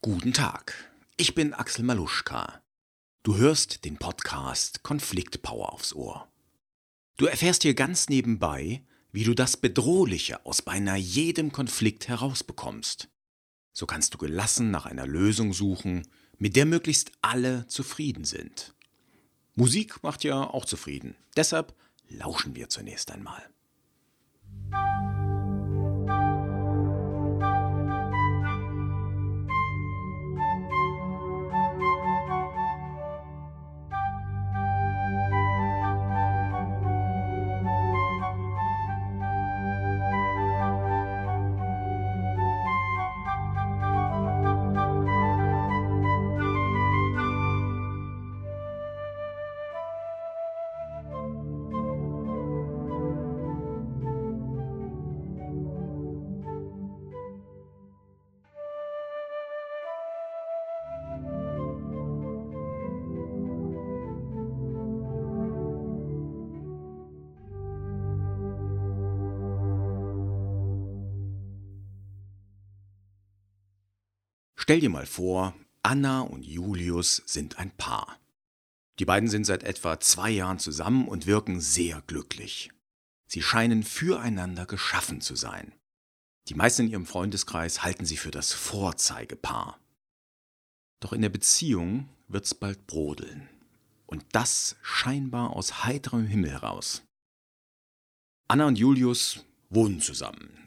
Guten Tag, ich bin Axel Maluschka. Du hörst den Podcast Konfliktpower aufs Ohr. Du erfährst hier ganz nebenbei, wie du das Bedrohliche aus beinahe jedem Konflikt herausbekommst. So kannst du gelassen nach einer Lösung suchen, mit der möglichst alle zufrieden sind. Musik macht ja auch zufrieden. Deshalb lauschen wir zunächst einmal. Stell dir mal vor, Anna und Julius sind ein Paar. Die beiden sind seit etwa zwei Jahren zusammen und wirken sehr glücklich. Sie scheinen füreinander geschaffen zu sein. Die meisten in ihrem Freundeskreis halten sie für das Vorzeigepaar. Doch in der Beziehung wird's bald brodeln. Und das scheinbar aus heiterem Himmel heraus. Anna und Julius wohnen zusammen.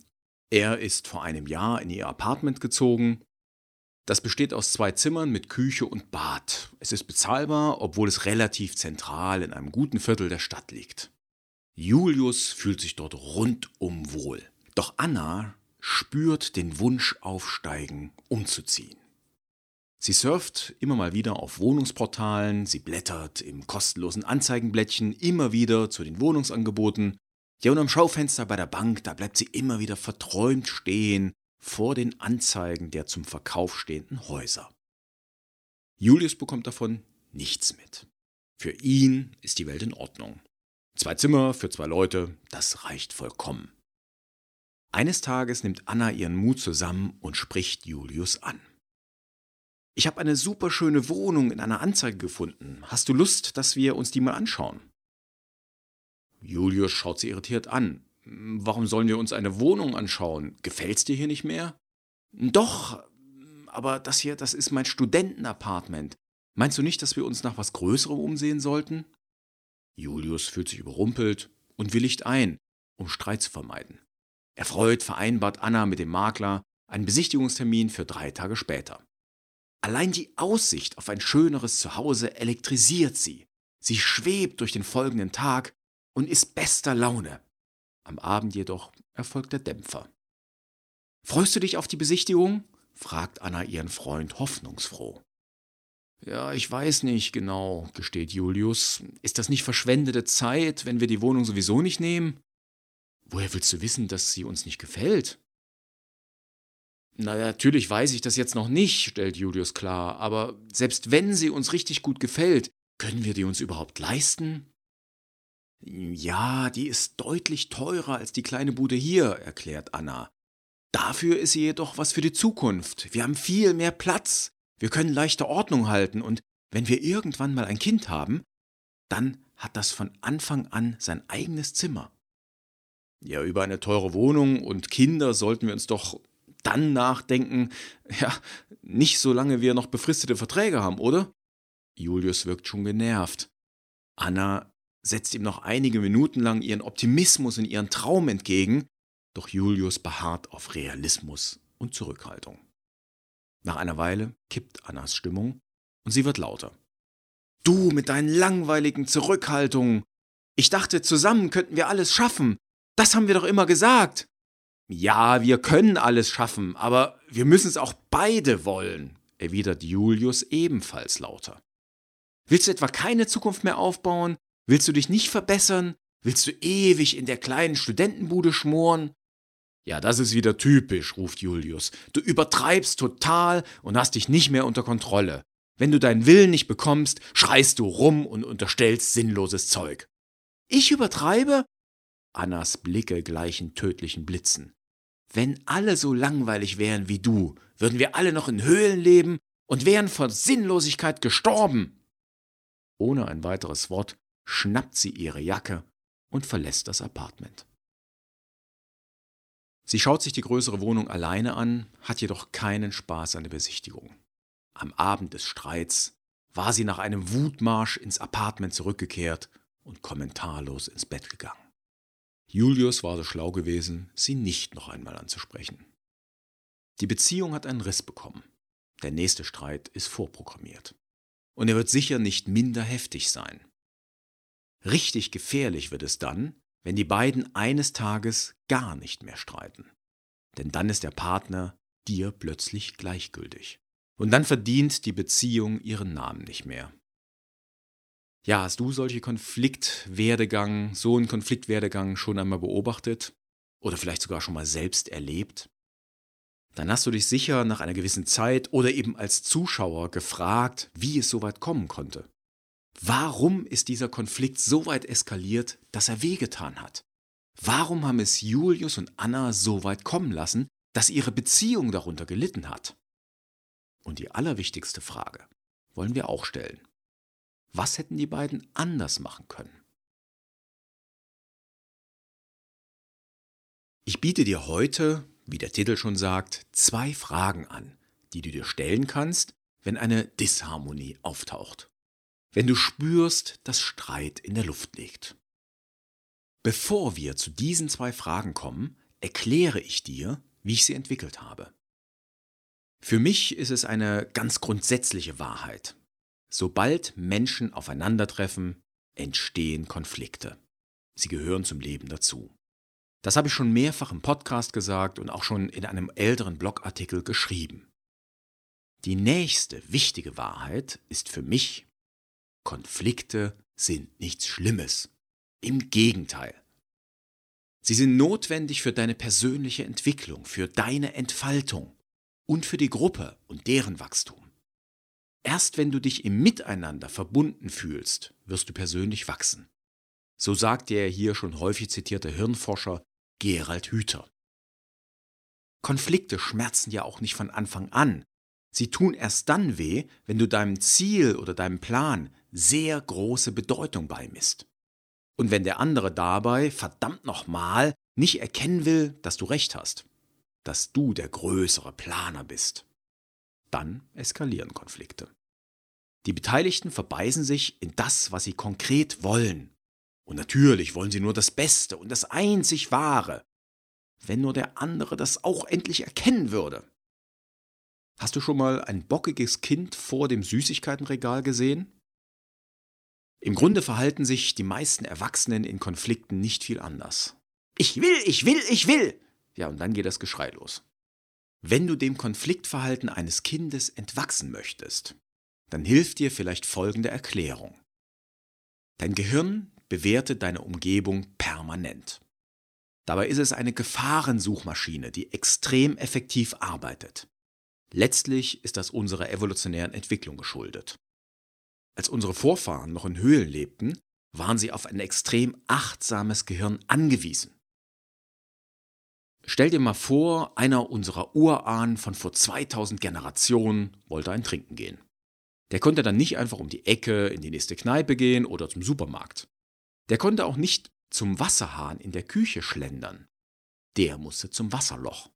Er ist vor einem Jahr in ihr Apartment gezogen das besteht aus zwei Zimmern mit Küche und Bad. Es ist bezahlbar, obwohl es relativ zentral in einem guten Viertel der Stadt liegt. Julius fühlt sich dort rundum wohl. Doch Anna spürt den Wunsch aufsteigen, umzuziehen. Sie surft immer mal wieder auf Wohnungsportalen, sie blättert im kostenlosen Anzeigenblättchen immer wieder zu den Wohnungsangeboten. Ja, und am Schaufenster bei der Bank, da bleibt sie immer wieder verträumt stehen vor den Anzeigen der zum Verkauf stehenden Häuser. Julius bekommt davon nichts mit. Für ihn ist die Welt in Ordnung. Zwei Zimmer für zwei Leute, das reicht vollkommen. Eines Tages nimmt Anna ihren Mut zusammen und spricht Julius an. Ich habe eine superschöne Wohnung in einer Anzeige gefunden. Hast du Lust, dass wir uns die mal anschauen? Julius schaut sie irritiert an. Warum sollen wir uns eine Wohnung anschauen? Gefällt's dir hier nicht mehr? Doch, aber das hier, das ist mein Studentenapartment. Meinst du nicht, dass wir uns nach was Größerem umsehen sollten? Julius fühlt sich überrumpelt und willigt ein, um Streit zu vermeiden. Erfreut vereinbart Anna mit dem Makler einen Besichtigungstermin für drei Tage später. Allein die Aussicht auf ein schöneres Zuhause elektrisiert sie. Sie schwebt durch den folgenden Tag und ist bester Laune. Am Abend jedoch erfolgt der Dämpfer. Freust du dich auf die Besichtigung? fragt Anna ihren Freund hoffnungsfroh. Ja, ich weiß nicht genau, gesteht Julius. Ist das nicht verschwendete Zeit, wenn wir die Wohnung sowieso nicht nehmen? Woher willst du wissen, dass sie uns nicht gefällt? Na, natürlich weiß ich das jetzt noch nicht, stellt Julius klar, aber selbst wenn sie uns richtig gut gefällt, können wir die uns überhaupt leisten? Ja, die ist deutlich teurer als die kleine Bude hier, erklärt Anna. Dafür ist sie jedoch was für die Zukunft. Wir haben viel mehr Platz. Wir können leichter Ordnung halten und wenn wir irgendwann mal ein Kind haben, dann hat das von Anfang an sein eigenes Zimmer. Ja, über eine teure Wohnung und Kinder sollten wir uns doch dann nachdenken, ja, nicht solange wir noch befristete Verträge haben, oder? Julius wirkt schon genervt. Anna setzt ihm noch einige Minuten lang ihren Optimismus und ihren Traum entgegen, doch Julius beharrt auf Realismus und Zurückhaltung. Nach einer Weile kippt Annas Stimmung und sie wird lauter. Du mit deinen langweiligen Zurückhaltungen. Ich dachte, zusammen könnten wir alles schaffen. Das haben wir doch immer gesagt. Ja, wir können alles schaffen, aber wir müssen es auch beide wollen, erwidert Julius ebenfalls lauter. Willst du etwa keine Zukunft mehr aufbauen? Willst du dich nicht verbessern? Willst du ewig in der kleinen Studentenbude schmoren? Ja, das ist wieder typisch, ruft Julius. Du übertreibst total und hast dich nicht mehr unter Kontrolle. Wenn du deinen Willen nicht bekommst, schreist du rum und unterstellst sinnloses Zeug. Ich übertreibe? Annas Blicke gleichen tödlichen Blitzen. Wenn alle so langweilig wären wie du, würden wir alle noch in Höhlen leben und wären vor Sinnlosigkeit gestorben. Ohne ein weiteres Wort schnappt sie ihre Jacke und verlässt das Apartment. Sie schaut sich die größere Wohnung alleine an, hat jedoch keinen Spaß an der Besichtigung. Am Abend des Streits war sie nach einem Wutmarsch ins Apartment zurückgekehrt und kommentarlos ins Bett gegangen. Julius war so schlau gewesen, sie nicht noch einmal anzusprechen. Die Beziehung hat einen Riss bekommen. Der nächste Streit ist vorprogrammiert. Und er wird sicher nicht minder heftig sein. Richtig gefährlich wird es dann, wenn die beiden eines Tages gar nicht mehr streiten. Denn dann ist der Partner dir plötzlich gleichgültig. Und dann verdient die Beziehung ihren Namen nicht mehr. Ja, hast du solche Konfliktwerdegang, so einen Konfliktwerdegang schon einmal beobachtet oder vielleicht sogar schon mal selbst erlebt? Dann hast du dich sicher nach einer gewissen Zeit oder eben als Zuschauer gefragt, wie es so weit kommen konnte. Warum ist dieser Konflikt so weit eskaliert, dass er wehgetan hat? Warum haben es Julius und Anna so weit kommen lassen, dass ihre Beziehung darunter gelitten hat? Und die allerwichtigste Frage wollen wir auch stellen. Was hätten die beiden anders machen können? Ich biete dir heute, wie der Titel schon sagt, zwei Fragen an, die du dir stellen kannst, wenn eine Disharmonie auftaucht. Wenn du spürst, dass Streit in der Luft liegt. Bevor wir zu diesen zwei Fragen kommen, erkläre ich dir, wie ich sie entwickelt habe. Für mich ist es eine ganz grundsätzliche Wahrheit, Sobald Menschen aufeinandertreffen, entstehen Konflikte. Sie gehören zum Leben dazu. Das habe ich schon mehrfach im Podcast gesagt und auch schon in einem älteren Blogartikel geschrieben. Die nächste wichtige Wahrheit ist für mich, Konflikte sind nichts Schlimmes. Im Gegenteil. Sie sind notwendig für deine persönliche Entwicklung, für deine Entfaltung und für die Gruppe und deren Wachstum. Erst wenn du dich im Miteinander verbunden fühlst, wirst du persönlich wachsen. So sagt der hier schon häufig zitierte Hirnforscher Gerald Hüther. Konflikte schmerzen ja auch nicht von Anfang an. Sie tun erst dann weh, wenn du deinem Ziel oder deinem Plan sehr große Bedeutung beimisst. Und wenn der andere dabei, verdammt nochmal, nicht erkennen will, dass du recht hast, dass du der größere Planer bist dann eskalieren Konflikte. Die Beteiligten verbeißen sich in das, was sie konkret wollen. Und natürlich wollen sie nur das Beste und das einzig Wahre. Wenn nur der andere das auch endlich erkennen würde. Hast du schon mal ein bockiges Kind vor dem Süßigkeitenregal gesehen? Im Grunde verhalten sich die meisten Erwachsenen in Konflikten nicht viel anders. Ich will, ich will, ich will! Ja, und dann geht das Geschrei los. Wenn du dem Konfliktverhalten eines Kindes entwachsen möchtest, dann hilft dir vielleicht folgende Erklärung. Dein Gehirn bewertet deine Umgebung permanent. Dabei ist es eine Gefahrensuchmaschine, die extrem effektiv arbeitet. Letztlich ist das unserer evolutionären Entwicklung geschuldet. Als unsere Vorfahren noch in Höhlen lebten, waren sie auf ein extrem achtsames Gehirn angewiesen. Stell dir mal vor, einer unserer Urahnen von vor 2000 Generationen wollte ein Trinken gehen. Der konnte dann nicht einfach um die Ecke in die nächste Kneipe gehen oder zum Supermarkt. Der konnte auch nicht zum Wasserhahn in der Küche schlendern. Der musste zum Wasserloch.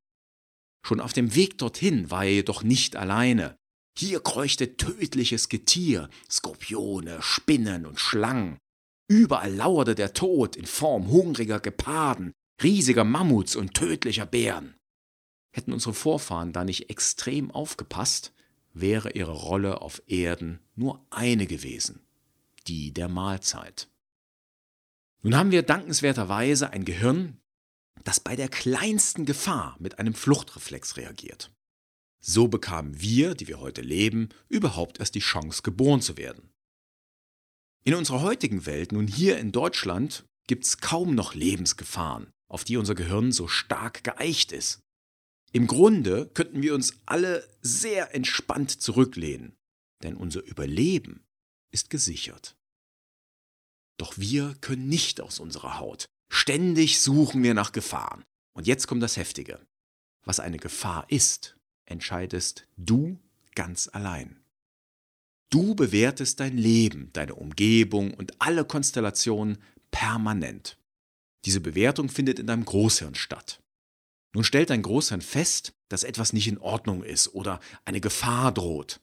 Schon auf dem Weg dorthin war er jedoch nicht alleine. Hier kreuchte tödliches Getier, Skorpione, Spinnen und Schlangen. Überall lauerte der Tod in Form hungriger Geparden, riesiger Mammuts und tödlicher Bären. Hätten unsere Vorfahren da nicht extrem aufgepasst, wäre ihre Rolle auf Erden nur eine gewesen, die der Mahlzeit. Nun haben wir dankenswerterweise ein Gehirn, das bei der kleinsten Gefahr mit einem Fluchtreflex reagiert. So bekamen wir, die wir heute leben, überhaupt erst die Chance, geboren zu werden. In unserer heutigen Welt, nun hier in Deutschland, gibt es kaum noch Lebensgefahren, auf die unser Gehirn so stark geeicht ist. Im Grunde könnten wir uns alle sehr entspannt zurücklehnen, denn unser Überleben ist gesichert. Doch wir können nicht aus unserer Haut. Ständig suchen wir nach Gefahren. Und jetzt kommt das Heftige. Was eine Gefahr ist, entscheidest du ganz allein. Du bewertest dein Leben, deine Umgebung und alle Konstellationen permanent. Diese Bewertung findet in deinem Großhirn statt. Nun stellt dein Großhirn fest, dass etwas nicht in Ordnung ist oder eine Gefahr droht.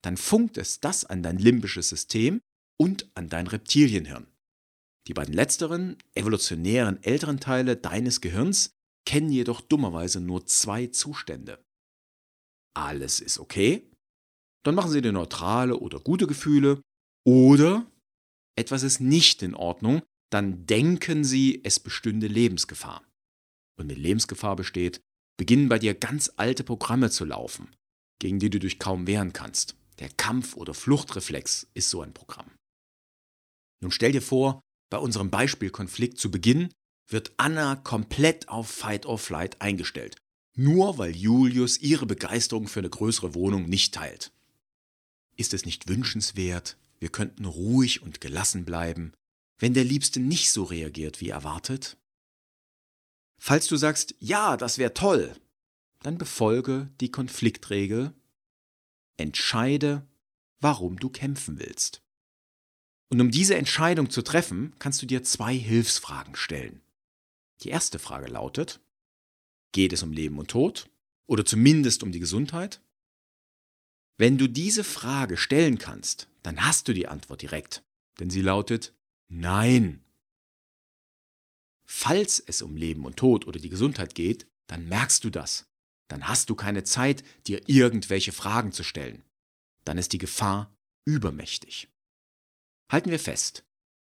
Dann funkt es das an dein limbisches System und an dein Reptilienhirn. Die beiden letzteren, evolutionären älteren Teile deines Gehirns kennen jedoch dummerweise nur zwei Zustände. Alles ist okay, dann machen sie dir neutrale oder gute Gefühle, oder etwas ist nicht in Ordnung, dann denken sie, es bestünde Lebensgefahr. Und wenn Lebensgefahr besteht, beginnen bei dir ganz alte Programme zu laufen, gegen die du dich kaum wehren kannst. Der Kampf- oder Fluchtreflex ist so ein Programm. Nun stell dir vor, bei unserem Beispielkonflikt zu Beginn wird Anna komplett auf Fight or Flight eingestellt, nur weil Julius ihre Begeisterung für eine größere Wohnung nicht teilt. Ist es nicht wünschenswert, wir könnten ruhig und gelassen bleiben, wenn der Liebste nicht so reagiert wie erwartet? Falls du sagst, ja, das wäre toll, dann befolge die Konfliktregel, entscheide, warum du kämpfen willst. Und um diese Entscheidung zu treffen, kannst du dir zwei Hilfsfragen stellen. Die erste Frage lautet, geht es um Leben und Tod oder zumindest um die Gesundheit? Wenn du diese Frage stellen kannst, dann hast du die Antwort direkt, denn sie lautet Nein. Falls es um Leben und Tod oder die Gesundheit geht, dann merkst du das. Dann hast du keine Zeit, dir irgendwelche Fragen zu stellen. Dann ist die Gefahr übermächtig. Halten wir fest,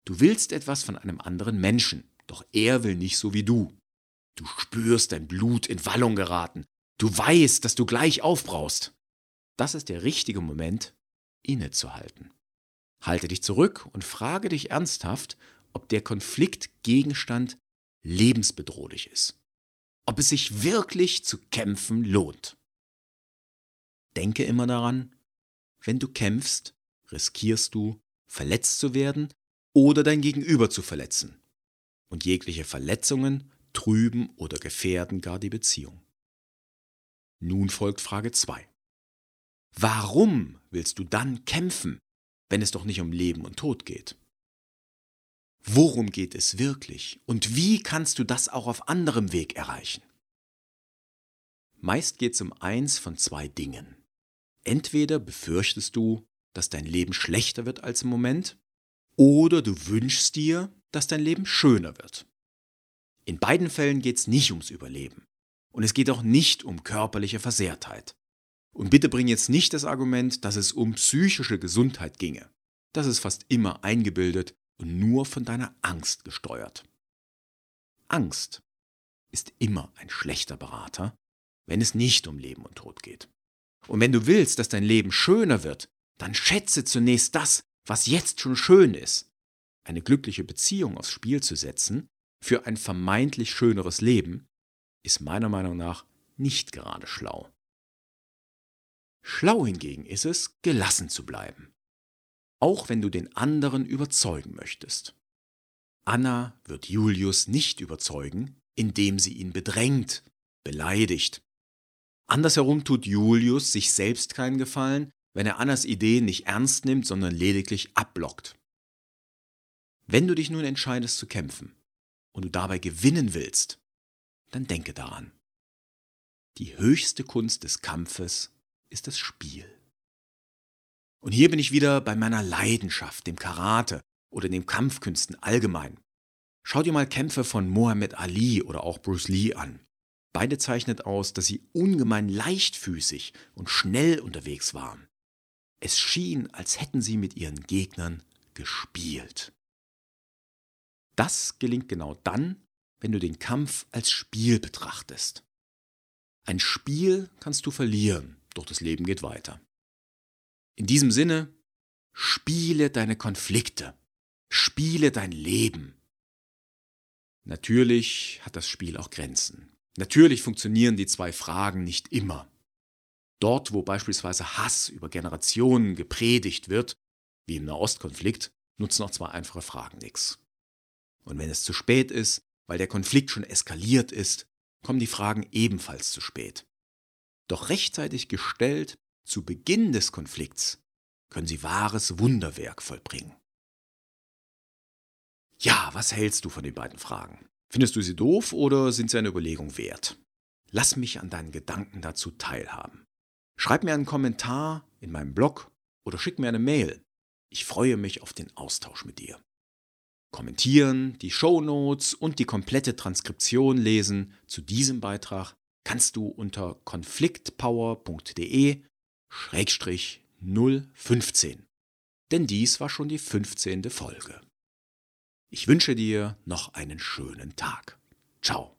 du willst etwas von einem anderen Menschen, doch er will nicht so wie du. Du spürst dein Blut in Wallung geraten. Du weißt, dass du gleich aufbraust. Das ist der richtige Moment, innezuhalten. Halte dich zurück und frage dich ernsthaft, ob der Konfliktgegenstand lebensbedrohlich ist. Ob es sich wirklich zu kämpfen lohnt. Denke immer daran, wenn du kämpfst, riskierst du verletzt zu werden oder dein Gegenüber zu verletzen. Und jegliche Verletzungen trüben oder gefährden gar die Beziehung. Nun folgt Frage 2. Warum willst du dann kämpfen, wenn es doch nicht um Leben und Tod geht? Worum geht es wirklich und wie kannst du das auch auf anderem Weg erreichen? Meist geht es um eins von zwei Dingen. Entweder befürchtest du, dass dein Leben schlechter wird als im Moment, oder du wünschst dir, dass dein Leben schöner wird. In beiden Fällen geht es nicht ums Überleben. Und es geht auch nicht um körperliche Versehrtheit. Und bitte bring jetzt nicht das Argument, dass es um psychische Gesundheit ginge. Das ist fast immer eingebildet und nur von deiner Angst gesteuert. Angst ist immer ein schlechter Berater, wenn es nicht um Leben und Tod geht. Und wenn du willst, dass dein Leben schöner wird, dann schätze zunächst das, was jetzt schon schön ist. Eine glückliche Beziehung aufs Spiel zu setzen für ein vermeintlich schöneres Leben ist meiner Meinung nach nicht gerade schlau. Schlau hingegen ist es, gelassen zu bleiben, auch wenn du den anderen überzeugen möchtest. Anna wird Julius nicht überzeugen, indem sie ihn bedrängt, beleidigt. Andersherum tut Julius sich selbst keinen Gefallen, wenn er Annas Ideen nicht ernst nimmt, sondern lediglich abblockt. Wenn du dich nun entscheidest zu kämpfen und du dabei gewinnen willst, dann denke daran. Die höchste Kunst des Kampfes ist das Spiel. Und hier bin ich wieder bei meiner Leidenschaft, dem Karate oder den Kampfkünsten allgemein. Schau dir mal Kämpfe von Muhammad Ali oder auch Bruce Lee an. Beide zeichnet aus, dass sie ungemein leichtfüßig und schnell unterwegs waren. Es schien, als hätten sie mit ihren Gegnern gespielt. Das gelingt genau dann, wenn du den Kampf als Spiel betrachtest. Ein Spiel kannst du verlieren, doch das Leben geht weiter. In diesem Sinne, spiele deine Konflikte, spiele dein Leben. Natürlich hat das Spiel auch Grenzen. Natürlich funktionieren die zwei Fragen nicht immer. Dort, wo beispielsweise Hass über Generationen gepredigt wird, wie im Nahostkonflikt, nutzen auch zwei einfache Fragen nichts. Und wenn es zu spät ist, weil der Konflikt schon eskaliert ist, kommen die Fragen ebenfalls zu spät. Doch rechtzeitig gestellt, zu Beginn des Konflikts, können sie wahres Wunderwerk vollbringen. Ja, was hältst du von den beiden Fragen? Findest du sie doof oder sind sie eine Überlegung wert? Lass mich an deinen Gedanken dazu teilhaben. Schreib mir einen Kommentar in meinem Blog oder schick mir eine Mail. Ich freue mich auf den Austausch mit dir. Kommentieren, die Shownotes und die komplette Transkription lesen zu diesem Beitrag kannst du unter konfliktpower.de 015. Denn dies war schon die 15. Folge. Ich wünsche dir noch einen schönen Tag. Ciao.